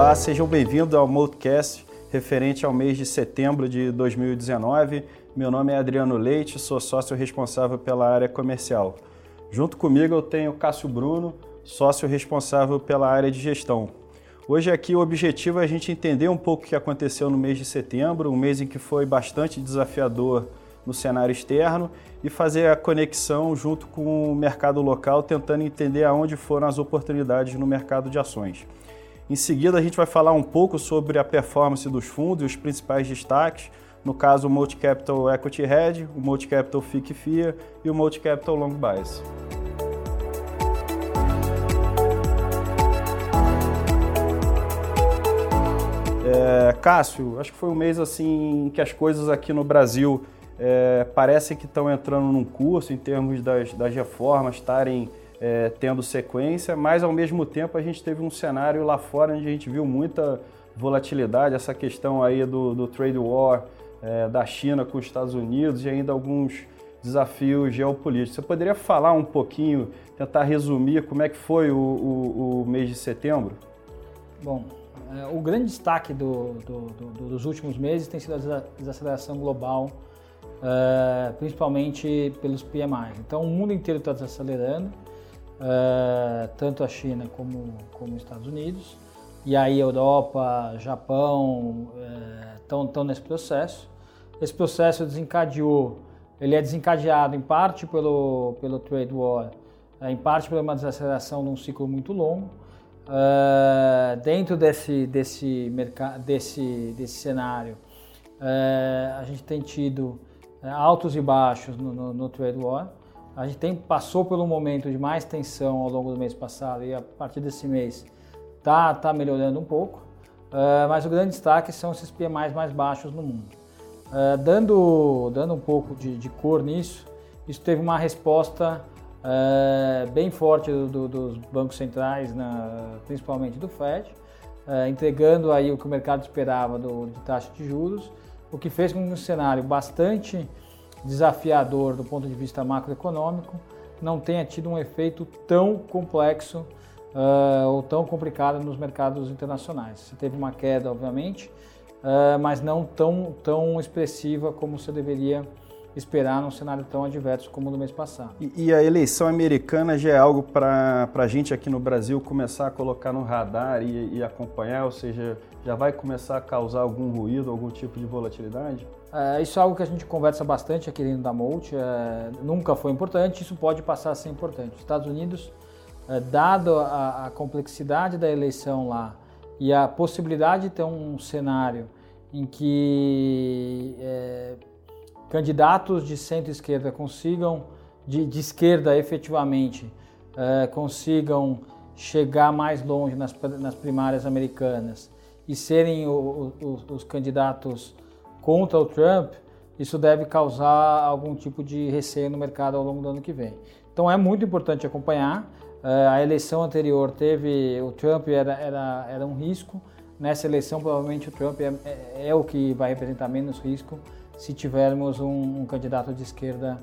Olá, sejam bem-vindos ao Multicast, referente ao mês de setembro de 2019. Meu nome é Adriano Leite, sou sócio responsável pela área comercial. Junto comigo eu tenho Cássio Bruno, sócio responsável pela área de gestão. Hoje aqui o objetivo é a gente entender um pouco o que aconteceu no mês de setembro, um mês em que foi bastante desafiador no cenário externo e fazer a conexão junto com o mercado local, tentando entender aonde foram as oportunidades no mercado de ações. Em seguida, a gente vai falar um pouco sobre a performance dos fundos e os principais destaques, no caso o Multi-Capital Equity Hedge, o Multi-Capital FIC FIA e o Multi-Capital Long Bias. É, Cássio, acho que foi um mês assim que as coisas aqui no Brasil é, parecem que estão entrando num curso em termos das, das reformas estarem é, tendo sequência, mas ao mesmo tempo a gente teve um cenário lá fora onde a gente viu muita volatilidade, essa questão aí do, do trade war é, da China com os Estados Unidos e ainda alguns desafios geopolíticos. Você poderia falar um pouquinho, tentar resumir como é que foi o, o, o mês de setembro? Bom, é, o grande destaque do, do, do, dos últimos meses tem sido a desaceleração global, é, principalmente pelos PMI. Então, o mundo inteiro está desacelerando, é, tanto a China como, como os Estados Unidos. E aí, Europa, Japão estão nesse processo. Esse processo desencadeou, ele é desencadeado em parte pelo, pelo trade war, em parte por uma desaceleração de um ciclo muito longo, Uh, dentro desse, desse, desse, desse cenário, uh, a gente tem tido altos e baixos no, no, no, trade war. A gente tem, passou por um momento de mais tensão ao longo do mês passado e a partir desse mês está tá melhorando um pouco. mas o grande destaque são esses PMIs mais baixos no mundo. dando, dando um pouco de, de cor nisso, isso teve uma resposta é, bem forte do, do, dos bancos centrais, na, principalmente do Fed, entregando aí o que o mercado esperava do, de taxa de juros, o que fez com que um cenário bastante desafiador do ponto de vista macroeconômico não tenha tido um efeito tão complexo uh, ou tão complicado nos mercados internacionais. Você teve uma queda, obviamente, uh, mas não tão, tão expressiva como você deveria esperar num cenário tão adverso como no mês passado. E, e a eleição americana já é algo para a gente aqui no Brasil começar a colocar no radar e, e, acompanhar, ou seja, já vai começar a causar algum ruído, algum tipo de volatilidade? É, isso é algo que a gente conversa bastante aqui dentro da Molt, é, nunca foi importante, isso pode passar a ser importante. Os Estados Unidos, é, dado a, a complexidade da eleição lá e a possibilidade de ter um cenário em que é, candidatos de centro-esquerda consigam, de, de, esquerda efetivamente, é, consigam chegar mais longe nas, nas primárias americanas e serem o, o, os candidatos contra o Trump, isso deve causar algum tipo de receio no mercado ao longo do ano que vem. Então é muito importante acompanhar. É, a eleição anterior teve, o Trump era, era, era um risco. Nessa eleição, provavelmente o Trump é, é, é o que vai representar menos risco se tivermos um, um candidato de esquerda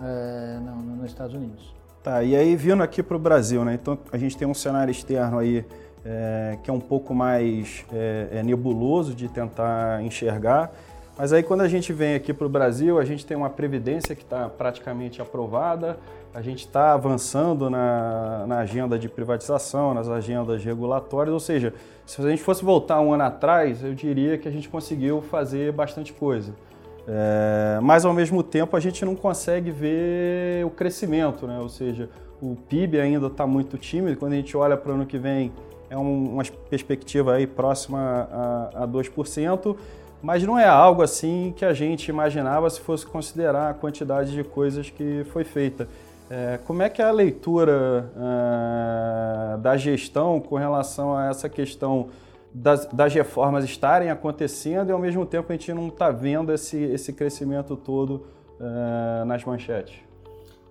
é, no, no, nos Estados Unidos. Tá, e aí vindo aqui para o Brasil, né? Então a gente tem um cenário externo aí é, que é um pouco mais é, é nebuloso de tentar enxergar. Mas aí quando a gente vem aqui para o Brasil, a gente tem uma previdência que está praticamente aprovada, a gente está avançando na, na, agenda de privatização, nas agendas regulatórias, ou seja, se a gente fosse voltar um ano atrás, eu diria que a gente conseguiu fazer bastante coisa. É, mas ao mesmo tempo a gente não consegue ver o crescimento, né? ou seja, o PIB ainda está muito tímido. Quando a gente olha para o ano que vem, é um, uma perspectiva aí próxima a, a 2%, mas não é algo assim que a gente imaginava se fosse considerar a quantidade de coisas que foi feita. É, como é que é a leitura uh, da gestão com relação a essa questão das, das, reformas estarem acontecendo e ao mesmo tempo a gente não está vendo esse, esse crescimento todo uh, nas manchetes.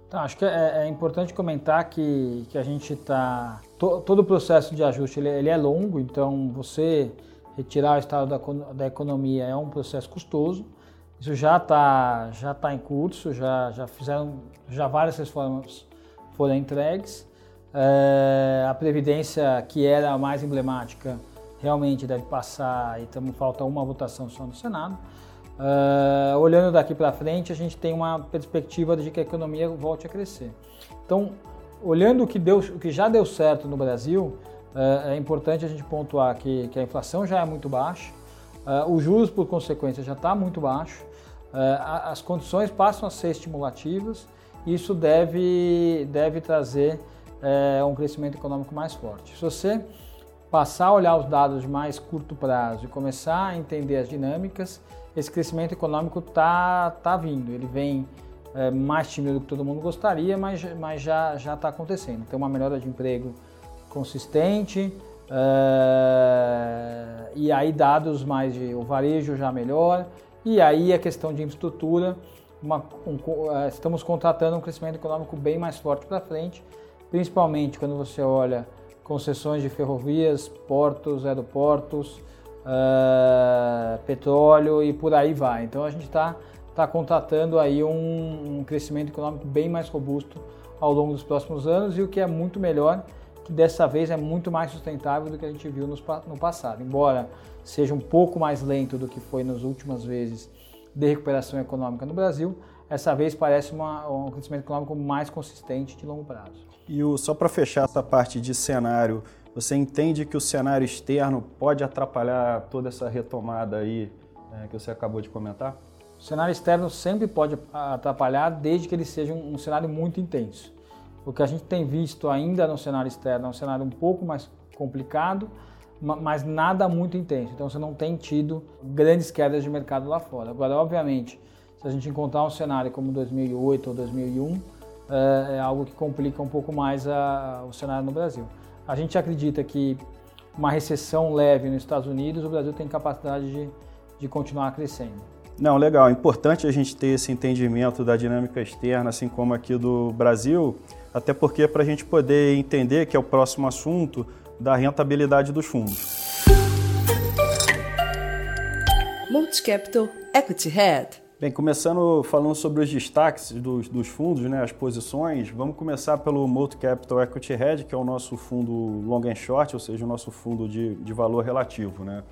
Então, acho que é, é, importante comentar que, que a gente está. To, todo o processo de ajuste ele, ele, é longo, então você retirar o estado da, da economia é um processo custoso. Isso já está já tá em curso, já, já fizeram já várias reformas foram entregues. É, a Previdência, que era a mais emblemática, realmente deve passar e tamo, falta uma votação só no Senado. Uh, olhando daqui para frente, a gente tem uma perspectiva de que a economia volte a crescer. Então, olhando o que, deu, o que já deu certo no Brasil, uh, é importante a gente pontuar que, que, a inflação já é muito baixa, uh, os juros, por consequência, já está muito baixo, as condições passam a ser estimulativas isso deve, deve trazer um crescimento econômico mais forte. Se você passar a olhar os dados de mais curto prazo e começar a entender as dinâmicas, esse crescimento econômico está tá vindo. Ele vem é, mais tímido do que todo mundo gostaria, mas, mas já está acontecendo. Tem uma melhora de emprego consistente, é, e aí dados mais de o varejo já melhora, e aí a questão de infraestrutura, uma, um, é, estamos contratando um crescimento econômico bem mais forte para frente, principalmente quando você olha concessões de ferrovias, portos, aeroportos, uh, petróleo e por aí vai. Então a gente está tá contratando aí um, um, crescimento econômico bem mais robusto ao longo dos próximos anos e o que é muito melhor, que dessa vez é muito mais sustentável do que a gente viu nos, no passado. Embora seja um pouco mais lento do que foi nas últimas vezes de recuperação econômica no Brasil, essa vez parece uma, um crescimento econômico mais consistente de longo prazo. E o, só para fechar essa parte de cenário, você entende que o cenário externo pode atrapalhar toda essa retomada aí é, que você acabou de comentar? O cenário externo sempre pode atrapalhar desde que ele seja um, um cenário muito intenso. O que a gente tem visto ainda no cenário externo é um cenário um pouco mais complicado, mas nada muito intenso. Então você não tem tido grandes quedas de mercado lá fora. Agora, obviamente, se a gente encontrar um cenário como 2008 ou 2001, é, é algo que complica um pouco mais a, o cenário no Brasil. A gente acredita que uma recessão leve nos Estados Unidos, o Brasil tem capacidade de, de continuar crescendo. Não, legal. É importante a gente ter esse entendimento da dinâmica externa, assim como aqui do Brasil, até porque é para a gente poder entender que é o próximo assunto da rentabilidade dos fundos. Multicapital Equity Head Bem, começando falando sobre os destaques dos, dos, fundos, né, as posições, vamos começar pelo Multi Capital Equity Hedge, que é o nosso fundo long and short, ou seja, o nosso fundo de, de valor relativo. Né?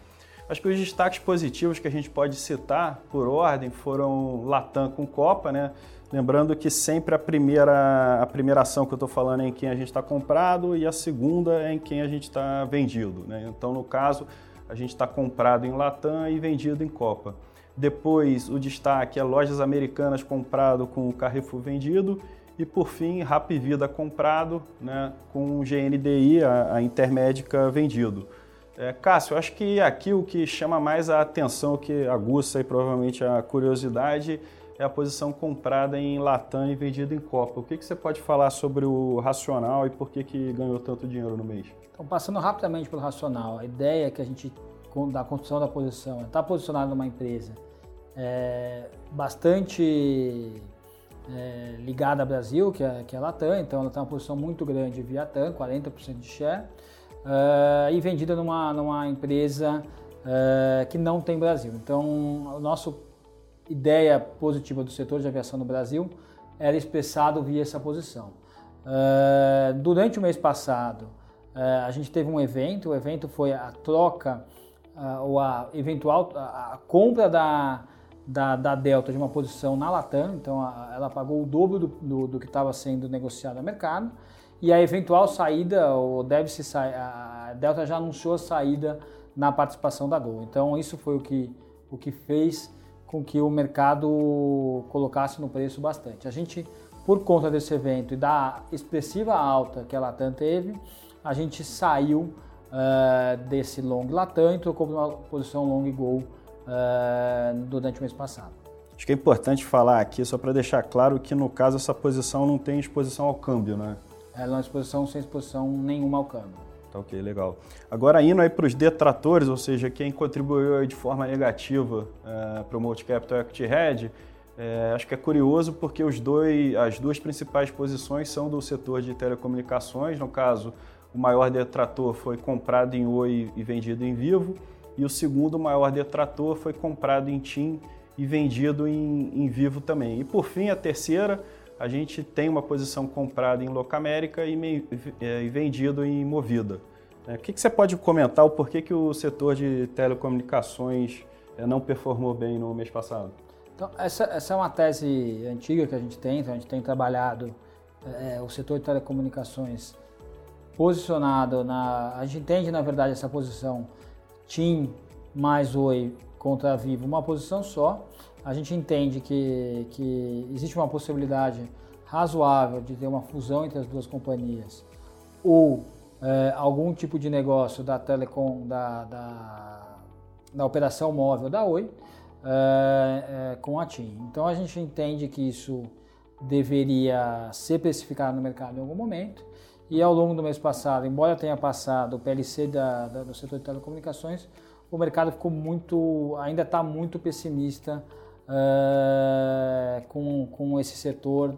Acho que os destaques positivos que a gente pode citar, por ordem, foram Latam com Copa, né? Lembrando que sempre a primeira, a primeira ação que eu estou falando é em quem a gente está comprado e a segunda é em quem a gente está vendido. Né? Então, no caso, a gente está comprado em Latam e vendido em Copa. Depois, o destaque é lojas americanas comprado com o Carrefour vendido. E por fim, Rap Vida comprado né, com o GNDI, a, a Intermédica, vendido. É, Cássio, acho que aqui o que chama mais a atenção, o que aguça e provavelmente a curiosidade, é a posição comprada em Latam e vendida em Copa. O que, que você pode falar sobre o racional e por que, que ganhou tanto dinheiro no mês? Então, passando rapidamente pelo racional, a ideia que a gente da construção da posição, está posicionado numa empresa é, bastante é, ligada ao Brasil, que é, que é a Latam, então ela tem uma posição muito grande via TAM, 40% de share, é, e vendida numa, numa empresa é, que não tem Brasil. Então, a nossa ideia positiva do setor de aviação no Brasil era expressado via essa posição. É, durante o mês passado, a gente teve um evento, o evento foi a troca ou a eventual a, a compra da, da, da, Delta de uma posição na Latam, então a, ela pagou o dobro do, do, do que estava sendo negociado no mercado, e a eventual saída, ou deve-se sair, a Delta já anunciou a saída na participação da Gol. Então isso foi o que, o que fez com que o mercado colocasse no preço bastante. A gente, por conta desse evento e da expressiva alta que a Latam teve, a gente saiu uh, desse long Latam e trocou para uma posição long Gol uh, durante o mês passado. Acho que é importante falar aqui, só para deixar claro que no caso essa posição não tem exposição ao câmbio, né? Ela é uma exposição sem exposição nenhuma ao câmbio. Tá ok, legal. Agora indo aí para os detratores, ou seja, quem contribuiu de forma negativa uh, para o Multicapital Equity Hedge, é, acho que é curioso porque os dois, as duas principais posições são do setor de telecomunicações. No caso, o maior detrator foi comprado em Oi e vendido em Vivo, e o segundo maior detrator foi comprado em TIM e vendido em, em Vivo também. E por fim, a terceira, a gente tem uma posição comprada em Locamérica e, me, é, e vendido em Movida. É, o que, que você pode comentar o porquê que o setor de telecomunicações é, não performou bem no mês passado? Então, essa, essa é uma tese antiga que a gente tem, então a gente tem trabalhado é, o setor de telecomunicações posicionado na. A gente entende, na verdade, essa posição TIM mais Oi contra Vivo, uma posição só. A gente entende que, que existe uma possibilidade razoável de ter uma fusão entre as duas companhias ou é, algum tipo de negócio da telecom, da, da, da operação móvel da Oi é, é, com a TIM. Então a gente entende que isso deveria ser precificado no mercado em algum momento. E ao longo do mês passado, embora tenha passado o PLC da, da, do setor de telecomunicações, o mercado ficou muito, ainda está muito pessimista uh, com, com esse setor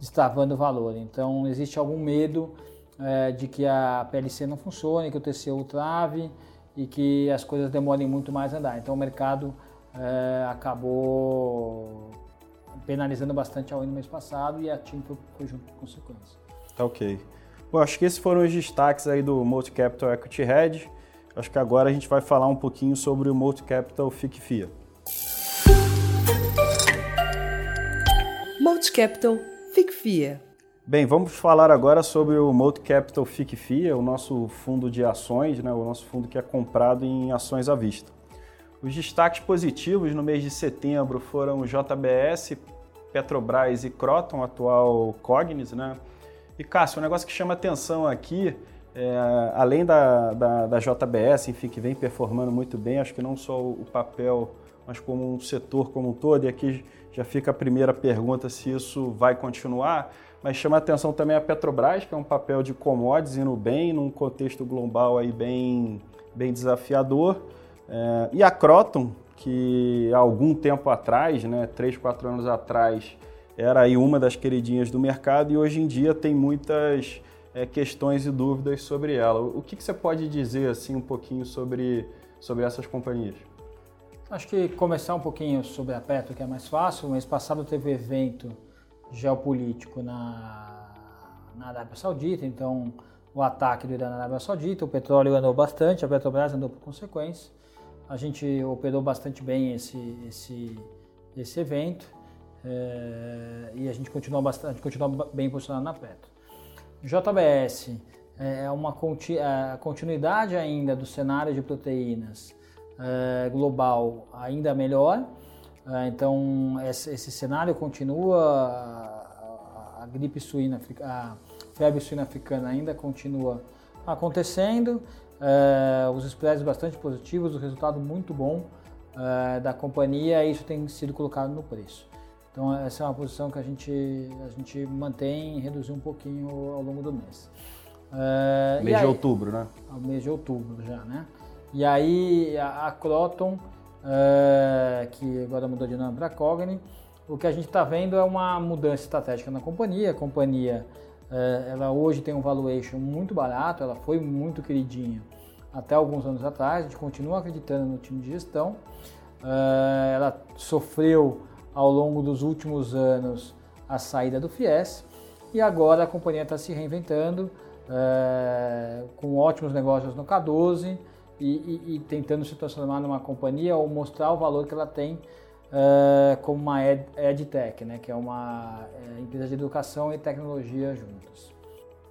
destravando valor. Então existe algum medo uh, de que a PLC não funcione, que o TCU trave e que as coisas demorem muito mais a andar. Então o mercado uh, acabou penalizando bastante a Oi no mês passado e a TIM foi, foi junto com consequência. Tá ok. Bom, acho que esses foram os destaques aí do Multi Capital Equity Hedge. Acho que agora a gente vai falar um pouquinho sobre o Multi Capital FIC-FIA. Multi Capital FIC-FIA. Bem, vamos falar agora sobre o Multi Capital FIC-FIA, o nosso fundo de ações, né, o nosso fundo que é comprado em ações à vista. Os destaques positivos no mês de setembro foram JBS, Petrobras e Croton, atual Cognis, né? E Cássio, um negócio que chama atenção aqui, é, além da, da, da, JBS, enfim, que vem performando muito bem, acho que não só o papel, mas como um setor como um todo, e aqui já fica a primeira pergunta se isso vai continuar, mas chama atenção também a Petrobras, que é um papel de commodities indo bem, num contexto global aí bem, bem desafiador, é, e a Croton, que há algum tempo atrás, né, 3, 4 anos atrás, era aí uma das queridinhas do mercado e hoje em dia tem muitas é, questões e dúvidas sobre ela. O que, que, você pode dizer assim um pouquinho sobre, sobre essas companhias? Acho que começar um pouquinho sobre a Petro, que é mais fácil. Mês passado teve evento geopolítico na, na Arábia Saudita, então o ataque do Irã na Arábia Saudita, o petróleo andou bastante, a Petrobras andou por consequência. A gente operou bastante bem esse, esse, esse evento. É, e a gente continua, bastante, continua bem posicionado na Petro. JBS é uma a continuidade ainda do cenário de proteínas é, global ainda melhor. É, então esse, esse, cenário continua, a, a, gripe suína, a febre suína africana ainda continua acontecendo. É, os spreads bastante positivos, o resultado muito bom é, da companhia, e isso tem sido colocado no preço. Então essa é uma posição que a gente, a gente mantém e reduzir um pouquinho ao longo do mês. É, mês aí, de outubro, né? Ao mês de outubro já, né? E aí a, a Croton, é, que agora mudou de nome para Cogni, o que a gente está vendo é uma mudança estratégica na companhia. A companhia, é, ela hoje tem um valuation muito barato, ela foi muito queridinha até alguns anos atrás. A gente continua acreditando no time de gestão. É, ela sofreu ao longo dos últimos anos a saída do FIES e agora a companhia está se reinventando é, com ótimos negócios no K12 e, e, e, tentando se transformar numa companhia ou mostrar o valor que ela tem é, como uma ed, EdTech, né, que é uma é, empresa de educação e tecnologia juntas.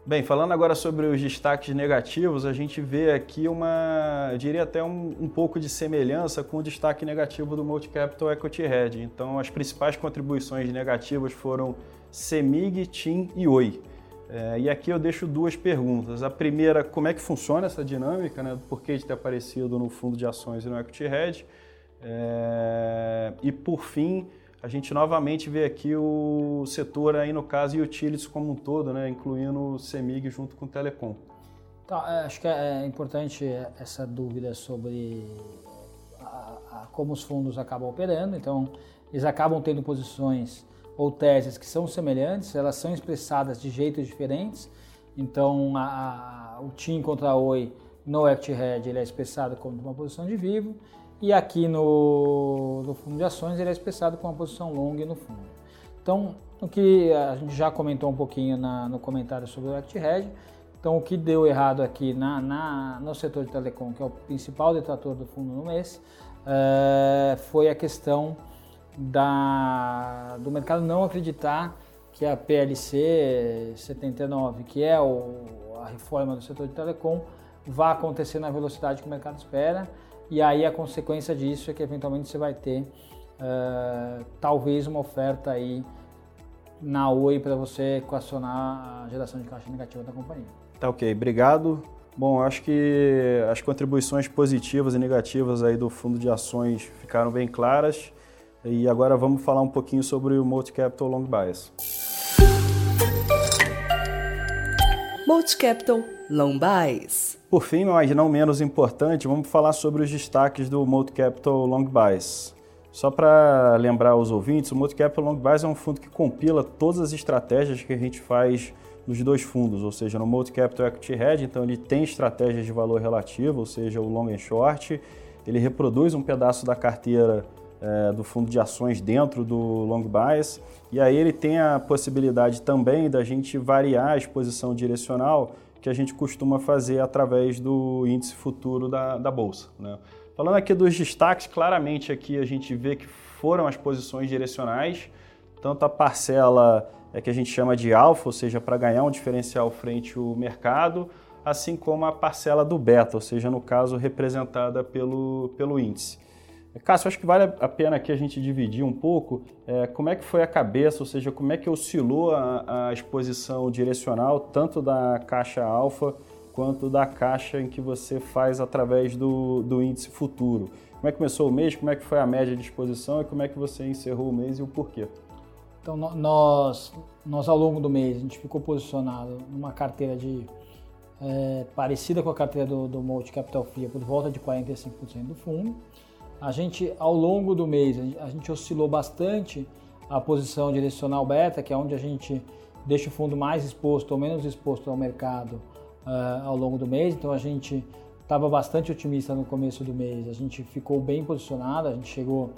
Bem, falando agora sobre os destaques negativos, a gente vê aqui uma, eu diria até um, um pouco de semelhança com o destaque negativo do Multicapital Equity Hedge. Então, as principais contribuições negativas foram CEMIG, TIM e OI. É, e aqui eu deixo duas perguntas. A primeira, como é que funciona essa dinâmica, né? Por que de ter aparecido no fundo de ações e no Equity Hedge? É, e por fim, a gente novamente vê aqui o setor aí no caso utilities como um todo, né, incluindo o CEMIG junto com o Telecom. Tá, acho que é importante essa dúvida sobre a, a, como os fundos acabam operando. Então, eles acabam tendo posições ou teses que são semelhantes, elas são expressadas de jeitos diferentes. Então, a, o TIM contra a OI no Act Head ele é expressado como uma posição de vivo e aqui no, no fundo de ações ele é expressado com uma posição longa no fundo. Então, o que a gente já comentou um pouquinho na, no comentário sobre o Act Hedge, Então, o que deu errado aqui na, na, no setor de telecom, que é o principal detrator do fundo no mês, é, foi a questão da, do mercado não acreditar que a PLC 79, que é o, a reforma do setor de telecom, vai acontecer na velocidade que o mercado espera. E aí a consequência disso é que eventualmente você vai ter uh, talvez uma oferta aí na Oi para você equacionar a geração de caixa negativa da companhia. Tá ok, obrigado. Bom, acho que as contribuições positivas e negativas aí do fundo de ações ficaram bem claras. E agora vamos falar um pouquinho sobre o Multi Capital Long Bias. Multi Capital Long Bias. Por fim, mas não menos importante, vamos falar sobre os destaques do Multi Capital Long Bias. Só para lembrar os ouvintes, o Multi Capital Long Bias é um fundo que compila todas as estratégias que a gente faz nos dois fundos, ou seja, no Multi Capital Equity Hedge, então ele tem estratégias de valor relativo, ou seja, o long and short, ele reproduz um pedaço da carteira é, do fundo de ações dentro do long bias, e aí ele tem a possibilidade também da gente variar a exposição direcional que a gente costuma fazer através do índice futuro da, da Bolsa. Né? Falando aqui dos destaques, claramente aqui a gente vê que foram as posições direcionais, tanto a parcela é que a gente chama de alfa, ou seja, para ganhar um diferencial frente ao mercado, assim como a parcela do beta, ou seja, no caso representada pelo, pelo índice. Cássio, acho que vale a pena aqui a gente dividir um pouco é, como é que foi a cabeça, ou seja, como é que oscilou a, a exposição direcional, tanto da caixa alfa quanto da caixa em que você faz através do, do índice futuro. Como é que começou o mês, como é que foi a média de exposição e como é que você encerrou o mês e o porquê? Então, nós, nós ao longo do mês, a gente ficou posicionado numa carteira de é, parecida com a carteira do, do Multi Capital FIA, por volta de 45% do fundo. A gente, ao longo do mês, a gente oscilou bastante a posição direcional beta, que é onde a gente deixa o fundo mais exposto ou menos exposto ao mercado uh, ao longo do mês. Então, a gente estava bastante otimista no começo do mês, a gente ficou bem posicionado, a gente chegou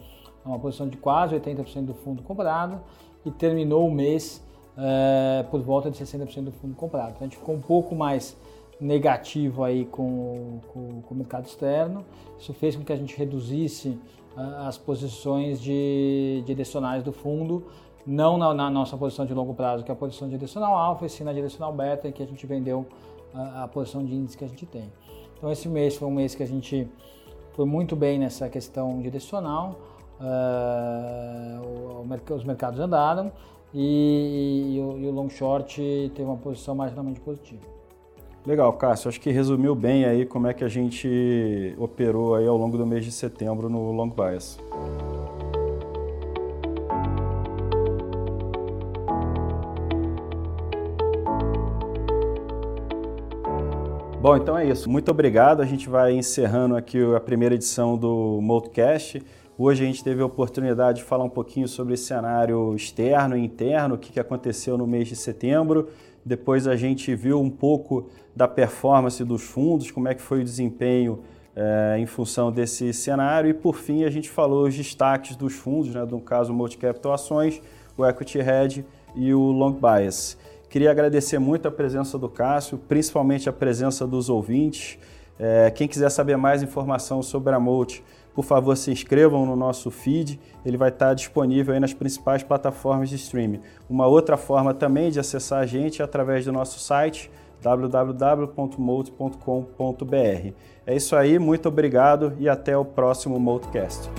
a uma posição de quase 80% do fundo comprado e terminou o mês é, por volta de 60% do fundo comprado. Então a gente ficou um pouco mais negativo aí com, com, com o mercado externo. Isso fez com que a gente reduzisse uh, as posições de, direcionais do fundo, não na, na, nossa posição de longo prazo, que é a posição direcional alfa, e sim na direcional beta, que a gente vendeu a, a posição de índice que a gente tem. Então esse mês foi um mês que a gente foi muito bem nessa questão direcional. Uh, os mercados andaram e, e, o, e, o, long short teve uma posição marginalmente positiva. Legal, Cássio. Acho que resumiu bem aí como é que a gente operou aí ao longo do mês de setembro no long bias. Bom, então é isso. Muito obrigado. A gente vai encerrando aqui a primeira edição do Multicast. Hoje a gente teve a oportunidade de falar um pouquinho sobre esse cenário externo e interno, o que aconteceu no mês de setembro. Depois a gente viu um pouco da performance dos fundos, como é que foi o desempenho é, em função desse cenário. E por fim a gente falou os destaques dos fundos, né, no caso o Multicapital Ações, o Equity Hedge e o Long Bias. Queria agradecer muito a presença do Cássio, principalmente a presença dos ouvintes. É, quem quiser saber mais informação sobre a Multi, por favor, se inscrevam no nosso feed, ele vai estar disponível nas principais plataformas de streaming. Uma outra forma também de acessar a gente é através do nosso site www.mold.com.br. É isso aí, muito obrigado e até o próximo Multicast.